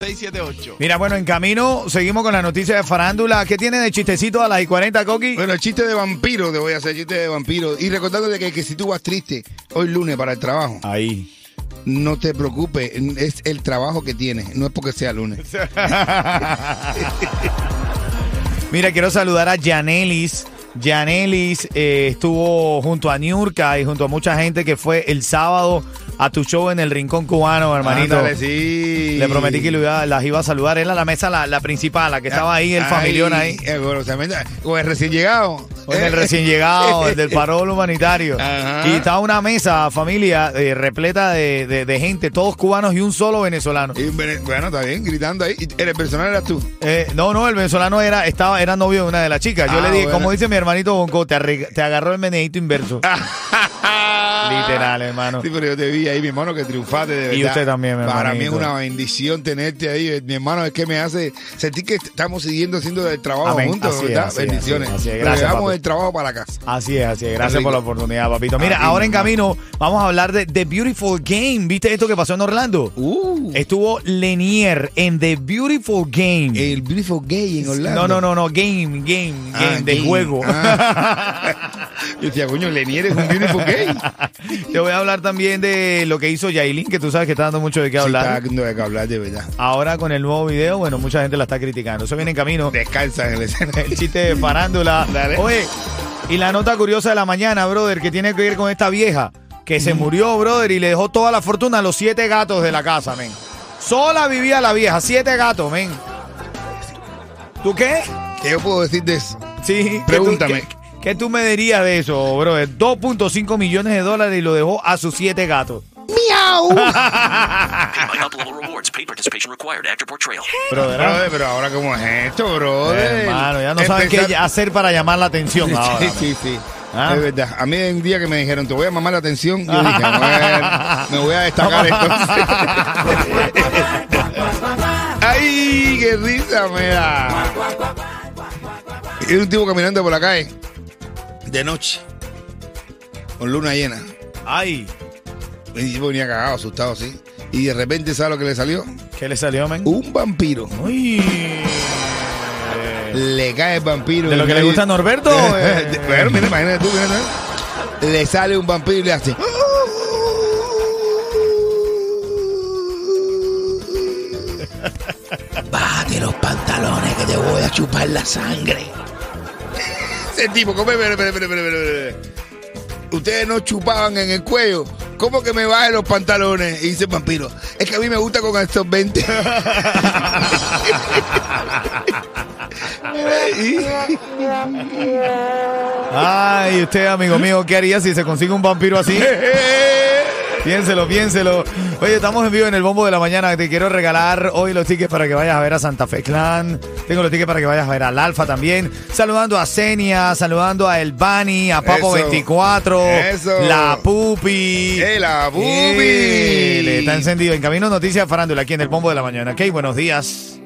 678. Mira, bueno, en camino seguimos con la noticia de farándula. ¿Qué tiene de chistecito a las y 40, Coqui? Bueno, el chiste de vampiro, te voy a hacer chiste de vampiro. Y recordándote que, que si tú vas triste hoy lunes para el trabajo, Ahí. no te preocupes, es el trabajo que tienes, no es porque sea lunes. Mira, quiero saludar a Janelis. Janelis eh, estuvo junto a Niurka y junto a mucha gente que fue el sábado a tu show en el Rincón Cubano, hermanito. Ándale, sí. Le prometí que lo iba- las iba a saludar. Era la mesa, la, la principal, la que estaba ahí, el familión ahí. eh, bueno, o el recién llegado. Con el recién llegado, el del parol humanitario. Ajá. Y estaba una mesa, familia, eh, repleta de, de- de gente, todos cubanos y un solo venezolano. Y, Vene- bueno, está bien, gritando ahí. Y El personal eras tú. Eh, no, no, el venezolano era, estaba, era novio de una de las chicas. Yo Ah, le dije, bueno. como dice mi hermanito Bonco, te, arreg- te agarró el meneíto inverso. Literal, hermano. Sí, pero yo te vi ahí, mi hermano, que triunfaste de verdad. Y usted también, mi Para mí es una bendición tenerte ahí. Mi hermano, es que me hace sentir que estamos siguiendo haciendo el trabajo Amén. juntos, Así ¿verdad? es, Bendiciones. así es, así es. Pero Gracias, llevamos papi. el trabajo para la casa. Así es, así es. Gracias por la oportunidad, papito. Mira, Ah, ahora en camino vamos a hablar de The Beautiful Game. ¿Viste esto que pasó en Orlando? Uh, Estuvo Lenier en The Beautiful Game. el Beautiful Gay en Orlando. No, no, no, no, game, game, Ah, game, de gay. juego. Ah. Yo decía, coño, Lenier es un Beautiful Gay. Te voy a hablar también de lo que hizo Yailin, que tú sabes que está dando mucho de qué Sí, hablar. está dando de qué hablar, de verdad. Ahora con el nuevo video, bueno, mucha gente la está criticando. Eso viene en camino. Descansa en el escenario. El chiste de farándula. Dale. Oye, y la nota curiosa de la mañana, brother, que tiene que ver con esta vieja que se murió, brother, y le dejó toda la fortuna a los siete gatos de la casa, men. Sola vivía la vieja, siete gatos, men. ¿Tú qué? ¿Qué yo puedo decir de eso? Sí. ¿qué tú- Pregúntame. ¿Qué, qué tú me dirías de eso, brother? 2.5 millones de dólares y lo dejó a sus siete gatos. ¡Miau! Brother. Brother, pero ahora cómo es esto, brother. hermano, ya no saben qué hacer para llamar la atención ahora. Sí, sí, sí. Ah. Es verdad. A mí un día que me dijeron, te voy a mamar la atención, yo dije, bueno, me voy a destacar esto. ¡Ay, qué risa me da! Y un tipo caminando por la calle, de noche, con luna llena. Ay, tipo venía cagado, asustado así. Y de repente, ¿sabes lo que le salió? ¿qué le salió, men? Un vampiro. Uy. Le cae el vampiro. ¿De lo que le gusta a Norberto? Eh. bueno, mira, imagínate tú, mira. Le sale un vampiro y le hace. Bájate los pantalones que te voy a chupar la sangre. Ese tipo, ¿cómo? Ustedes no chupaban en el cuello. ¿Cómo que me bajen los pantalones? Y dice el vampiro. Es que a mí me gusta con estos 20. Ay, usted, amigo mío, ¿qué haría si se consigue un vampiro así? Piénselo, piénselo. Oye, estamos en vivo en el bombo de la mañana. Te quiero regalar hoy los tickets para que vayas a ver a Santa Fe Clan. Tengo los tickets para que vayas a ver al Alfa también. Saludando a Senia, saludando a El Bani, a Papo Eso. 24, Eso. La Pupi. ¡Eh, la Pupi! Eh, le está encendido. En camino noticias farándula aquí en el bombo de la mañana. Ok, buenos días.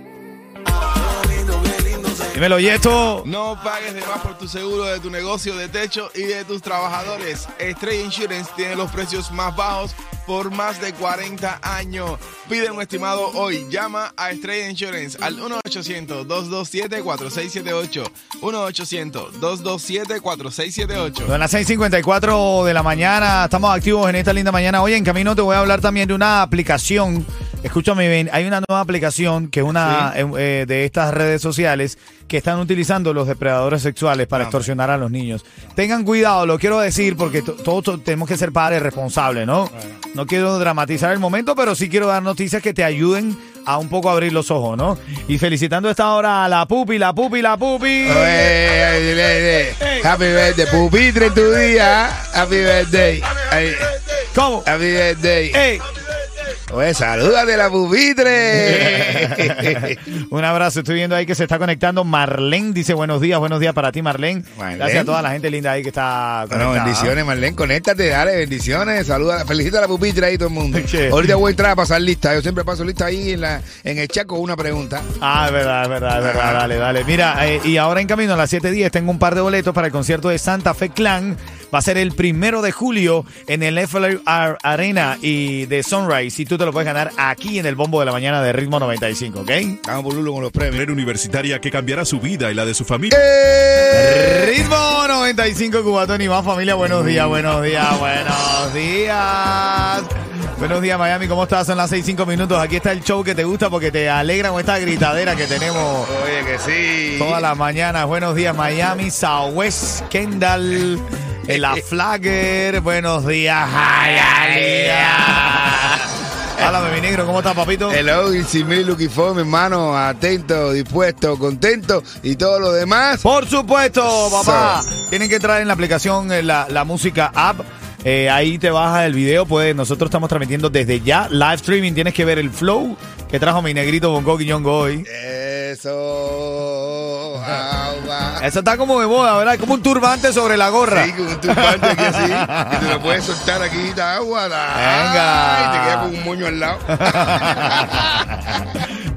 Dímelo, Yeto. No pagues de más por tu seguro de tu negocio de techo y de tus trabajadores. Estrella Insurance tiene los precios más bajos por más de 40 años. Pide un estimado hoy. Llama a Estrella Insurance al 1-800-227-4678. 1-800-227-4678. Son las 6:54 de la mañana. Estamos activos en esta linda mañana. Hoy en camino te voy a hablar también de una aplicación. Escúchame bien, hay una nueva aplicación que es una eh, eh, de estas redes sociales que están utilizando los depredadores sexuales para extorsionar a los niños. Tengan cuidado, lo quiero decir porque to- todos to- tenemos que ser padres responsables, ¿no? No quiero dramatizar el momento, pero sí quiero dar noticias que te ayuden a un poco abrir los ojos, ¿no? Y felicitando a esta hora a la pupi, la pupi, la pupi. Happy birthday, pupitre en tu día. Happy birthday. Ay, ¿Cómo? Happy birthday. ¡Ey! Oye, salúdate la pupitre. Un abrazo, estoy viendo ahí que se está conectando. Marlene dice buenos días, buenos días para ti, Marlene. Marlene. Gracias a toda la gente linda ahí que está Bueno, conectada. bendiciones, Marlene. Conéctate, dale, bendiciones. Saluda, felicita a la pupitre ahí todo el mundo. Che. Ahorita voy a entrar a pasar lista. Yo siempre paso lista ahí en, la, en el chat con una pregunta. Ah, es verdad, es verdad, es verdad. Dale, dale. Mira, eh, y ahora en camino a las 7.10 tengo un par de boletos para el concierto de Santa Fe Clan. Va a ser el primero de julio en el FLR Arena y de Sunrise. Y tú te lo puedes ganar aquí en el bombo de la mañana de Ritmo 95, ¿ok? Vamos Lulo con los premios. Universitaria que cambiará su vida y la de su familia. ¡Eh! Ritmo 95 Cubatón y más familia. Buenos días, buenos días, buenos días. Buenos días, Miami. ¿Cómo estás? Son las 6, 5 minutos. Aquí está el show que te gusta porque te alegra con esta gritadera que tenemos Oye, que sí. todas las mañanas. Buenos días, Miami, Southwest, Kendall, en la Flagger. Buenos días, Hialeah. Háblame, mi negro. ¿Cómo estás, papito? Hello, y Simili Lucky Form, hermano. Atento, dispuesto, contento y todo lo demás. Por supuesto, papá. Tienen que entrar en la aplicación, en la, la música app. Eh, ahí te baja el video. Pues nosotros estamos transmitiendo desde ya live streaming. Tienes que ver el flow que trajo mi negrito Bongo Quiñongo hoy. Eso. Eso está como de moda, ¿verdad? Como un turbante sobre la gorra. Sí, con un turbante aquí así. Y te lo puedes soltar aquí, da agua. da- Venga. Ay, te queda con un moño al lado.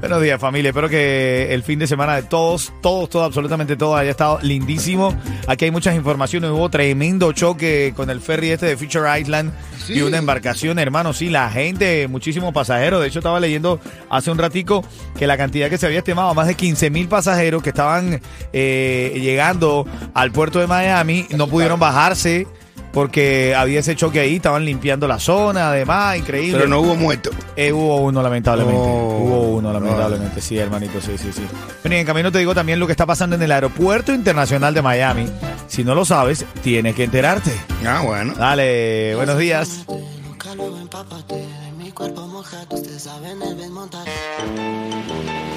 Buenos días, familia. Espero que el fin de semana de todos, todos, todos, absolutamente todos haya estado lindísimo. Aquí hay muchas informaciones. Hubo tremendo choque con el ferry este de Future Island Sí. y una embarcación, hermano. Sí, la gente, muchísimos pasajeros. De hecho, estaba leyendo hace un ratico que la cantidad que se había estimado, más de 15 mil pasajeros que estaban eh, llegando al puerto de Miami, no pudieron bajarse. Porque había ese choque ahí, estaban limpiando la zona, además, increíble. Pero no hubo muerto. Eh, hubo uno, lamentablemente. Oh. hubo uno, lamentablemente. Sí, hermanito, sí, sí, sí. Bueno, y en camino te digo también lo que está pasando en el Aeropuerto Internacional de Miami. Si no lo sabes, tienes que enterarte. Ah, bueno. Dale, buenos días.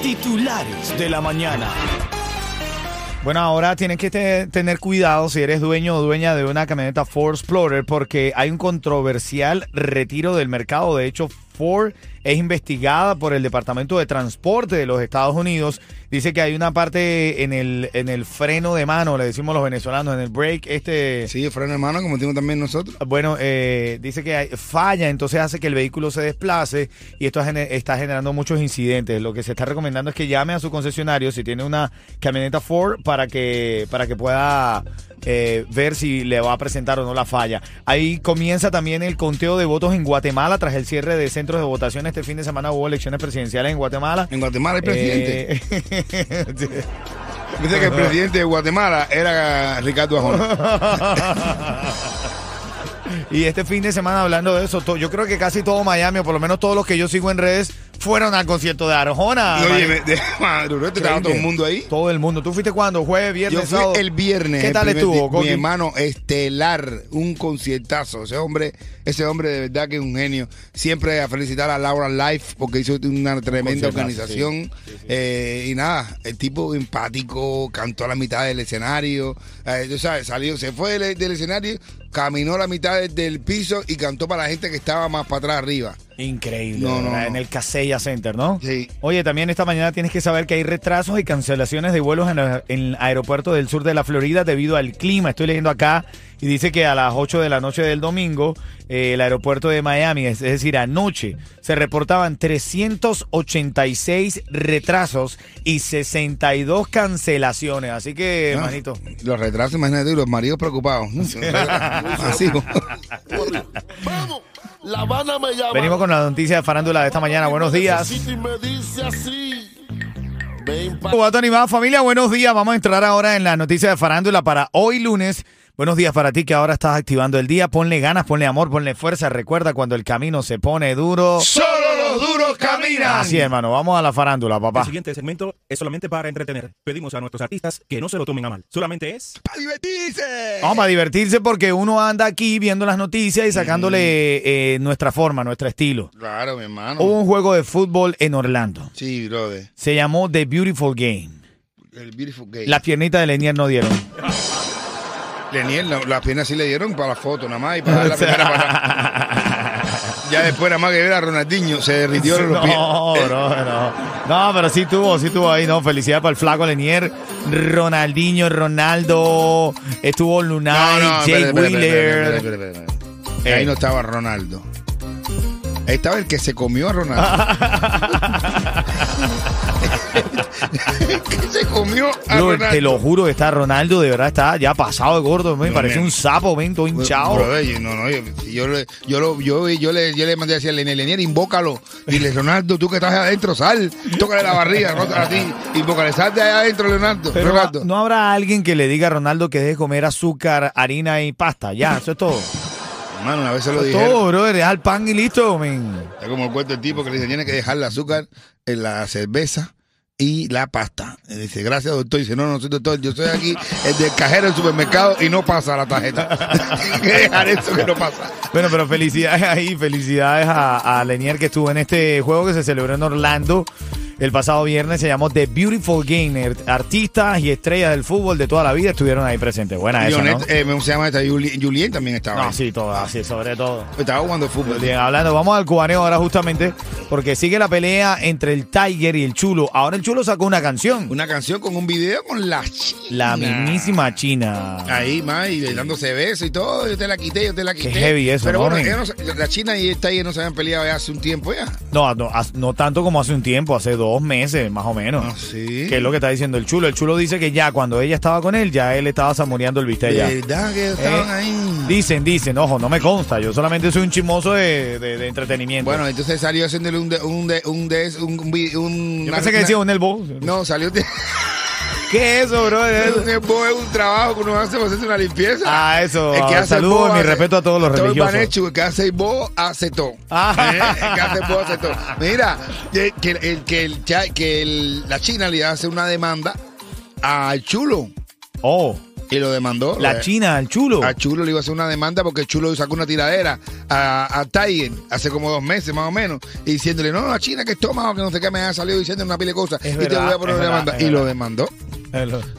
Titulares de la mañana. Bueno, ahora tienes que te- tener cuidado si eres dueño o dueña de una camioneta Ford Explorer porque hay un controversial retiro del mercado. De hecho, Ford es investigada por el Departamento de Transporte de los Estados Unidos. Dice que hay una parte en el, en el freno de mano, le decimos los venezolanos, en el brake, este... Sí, freno hermano, como tengo también nosotros. Bueno, eh, dice que hay- falla, entonces hace que el vehículo se desplace y esto está generando muchos incidentes. Lo que se está recomendando es que llame a su concesionario si tiene una camioneta Ford para que, para que pueda eh, ver si le va a presentar o no la falla. Ahí comienza también el conteo de votos en Guatemala tras el cierre de centros de votación. Este fin de semana hubo elecciones presidenciales en Guatemala. En Guatemala hay presidente. Eh, Dice que el presidente de Guatemala era Ricardo Ajona. Y este fin de semana hablando de eso, yo creo que casi todo Miami, o por lo menos todos los que yo sigo en redes, fueron al concierto de Arjona. Oye, me- de madrugada estaba todo el mundo ahí. Todo el mundo. ¿Tú fuiste cuándo? ¿Jueves, viernes, Yo fui sábado? el viernes. ¿Qué tal estuvo. Mi hermano estelar, un conciertazo. Ese hombre, ese hombre de verdad que es un genio. Siempre a felicitar a Laura Life porque hizo una tremenda organización. Eh, y nada, el tipo empático, cantó a la mitad del escenario. Eh, tú sabes, salió, se fue del, del escenario, caminó la mitad del, piso y cantó para la gente que estaba más para atrás arriba. Increíble. No, no, ¿verdad? no. En el Casella Center, ¿no? Sí. Oye, también esta mañana tienes que saber que hay retrasos y cancelaciones de vuelos en, el- en el aeropuerto del sur de la Florida debido al clima. Estoy leyendo acá y dice que a las 8 de la noche del domingo, eh, el aeropuerto de Miami, es, es decir, anoche, se reportaban 386 retrasos y 62 cancelaciones. Así que, Ah, hermanito. Los retrasos, imagínate, y los maridos preocupados. Así. Vamos, La Habana me llama. Venimos con la noticia de farándula de esta mañana. Buenos días. Y me dice así. Familia, buenos días. Vamos a entrar ahora en la noticia de farándula para hoy lunes. Buenos días para ti que ahora estás activando el día. Ponle ganas, ponle amor, ponle fuerza. Recuerda cuando el camino se pone duro. Los duros caminan. Así es, hermano. Vamos a la farándula, papá. El siguiente segmento es solamente para entretener. Pedimos a nuestros artistas que no se lo tomen a mal. Solamente es ¡Para divertirse! Vamos a divertirse porque uno anda aquí viendo las noticias y sacándole eh, nuestra forma, nuestro estilo. Claro, mi hermano. Hubo un juego de fútbol en Orlando. Sí, brother. Se llamó The Beautiful Game. El Beautiful Gay. Las piernitas de Lenier no dieron. Leniel, la- las piernas sí le dieron para la foto nada más y para dar la primera patada. Ya después nada más que ver a Ronaldinho, se derritió los No, pies. bro, no. No, pero sí tuvo, sí tuvo ahí, ¿no? Felicidades para el flaco Lenier, Ronaldinho, Ronaldo, estuvo Lunay, Jay espera, espera, espera, Wheeler. espera. Eh. Ahí no estaba Ronaldo. Ahí estaba el que se comió a Ronaldo. que se comió a Bro, Ronaldo. te lo juro que está Ronaldo, de verdad está ya pasado de gordo, me No, parece men. un sapo, ven, todo hinchado. Bro, yo- no, no, yo, yo, le- yo, lo- yo, yo le, yo le mandé a decir a Lenier, Lenier, invócalo. Dile, Ronaldo, tú que estás adentro, sal. Tócale la barriga, no a ti. Invócale, sal de ahí adentro, Leonardo. Pero Ronaldo. no habrá alguien que le diga a Ronaldo que deje de comer azúcar, harina y pasta. Ya, eso es todo. Mano, una vez se lo dijeron. todo, bro. Deja el pan y listo, men. Es como el cuento del tipo que le dice, tiene que dejar el azúcar en la cerveza y la pasta. Y dice, gracias doctor. Y dice, no, no soy doctor, yo soy aquí el del cajero del supermercado y no pasa la tarjeta. Que dejar eso que no pasa. Bueno, pero felicidades ahí, felicidades a, a Lenier que estuvo en este juego que se celebró en Orlando el pasado viernes. Se llamó The Beautiful Game. Artistas y estrellas del fútbol de toda la vida estuvieron ahí presentes. Buena esa, ¿no? Eh, ¿cómo se llama esta? Juli- Julien también estaba No, ahí. sí, todo, así, sobre todo. Estaba jugando fútbol. Bien, hablando, vamos al cubaneo ahora justamente, porque sigue la pelea entre el Tiger y el Chulo. Ahora el Chulo sacó una canción. Una canción con un video con la china. La mismísima China. Ahí, más, y dándose besos y todo. Yo te la quité, yo te la quité. heavy eso, Pero ¿no, bueno, no la China y el Tiger no se habían peleado ya hace un tiempo ya. No, no, no tanto como hace un tiempo, hace dos meses más o menos. Ah, sí. Que es lo que está diciendo el chulo. El chulo dice que ya cuando ella estaba con él, ya él estaba saboreando el bistec ya. ¿Verdad que estaban Eh, ahí? Dicen, dicen, ojo, no me consta. Yo solamente soy un chismoso de, de- de entretenimiento. Bueno, entonces salió haciéndole un de, un de, un de, un, un, un- yo una- pensé que decía un elbow. No, salió ¿Qué es eso, bro? elbow es un trabajo que uno hace para hacerse una limpieza. Ah, eso. El que hace Saludos y mi hace- respeto a todos los todo el religiosos. Banechu, el que hace bo hace todo. Ah. Eh, El que hace bo hace todo. Mira, que, que, el, que, el que el- la China le hace una demanda al chulo. Oh, Y lo demandó. la Eh, China, el chulo. A Chulo le iba a hacer una demanda porque Chulo sacó una tiradera a, a Tiger hace como dos meses más o menos y diciéndole, no, la China que es estómago, que no sé qué, me ha salido diciendo una pila de cosas Es y te voy a poner es una demanda. es Y lo demandó.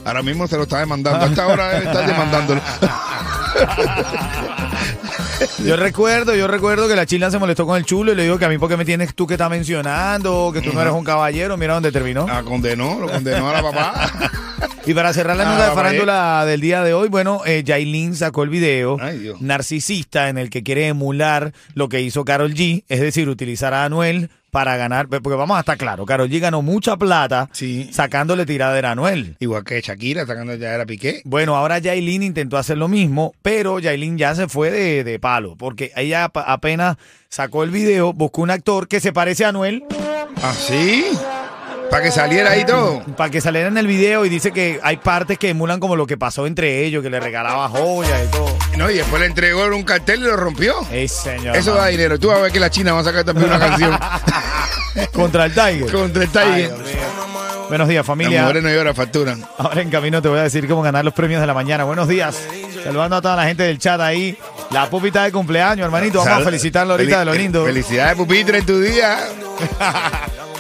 Ahora mismo se lo está demandando. Hasta ahora él está demandándolo. Yo recuerdo, yo recuerdo que la china se molestó con el chulo y le dijo que a mí porque me tienes tú que estás mencionando, que tú no eres un caballero, mira dónde terminó. Ah, condenó, lo condenó a la papá. Y para cerrar la Ah, nota de farándula del día de hoy, bueno, eh, Yailin sacó el video Ay, narcisista en el que quiere emular lo que hizo Carol G, es decir, utilizar a Anuel para ganar, porque vamos a estar claro, Carol G ganó mucha plata Sí. sacándole tiradera a Anuel. Igual que Shakira sacando ya era Piqué. Bueno, ahora Yailin intentó hacer lo mismo, pero Yailin ya se fue de, de palo, porque ella ap- apenas sacó el video, buscó un actor que se parece a Anuel ¿Ah, sí? Para que saliera ahí todo. para que saliera en el video y dice que hay partes que emulan como lo que pasó entre ellos, que le regalaba joyas y todo. No, y después le entregó un cartel y lo rompió. Ey, señor. Eso da dinero. Tú vas a ver que la China va a sacar también una canción Contra el Tiger. contra el Tiger. Buenos días, Las familia. mujeres no lloran, facturan. Ahora en camino te voy a decir cómo ganar los premios de la mañana. Buenos días. Saludando a toda la gente del chat ahí. La pupita de cumpleaños, hermanito. Vamos a felicitarlo ahorita de lo lindo. Felicidades, pupitre, en tu día.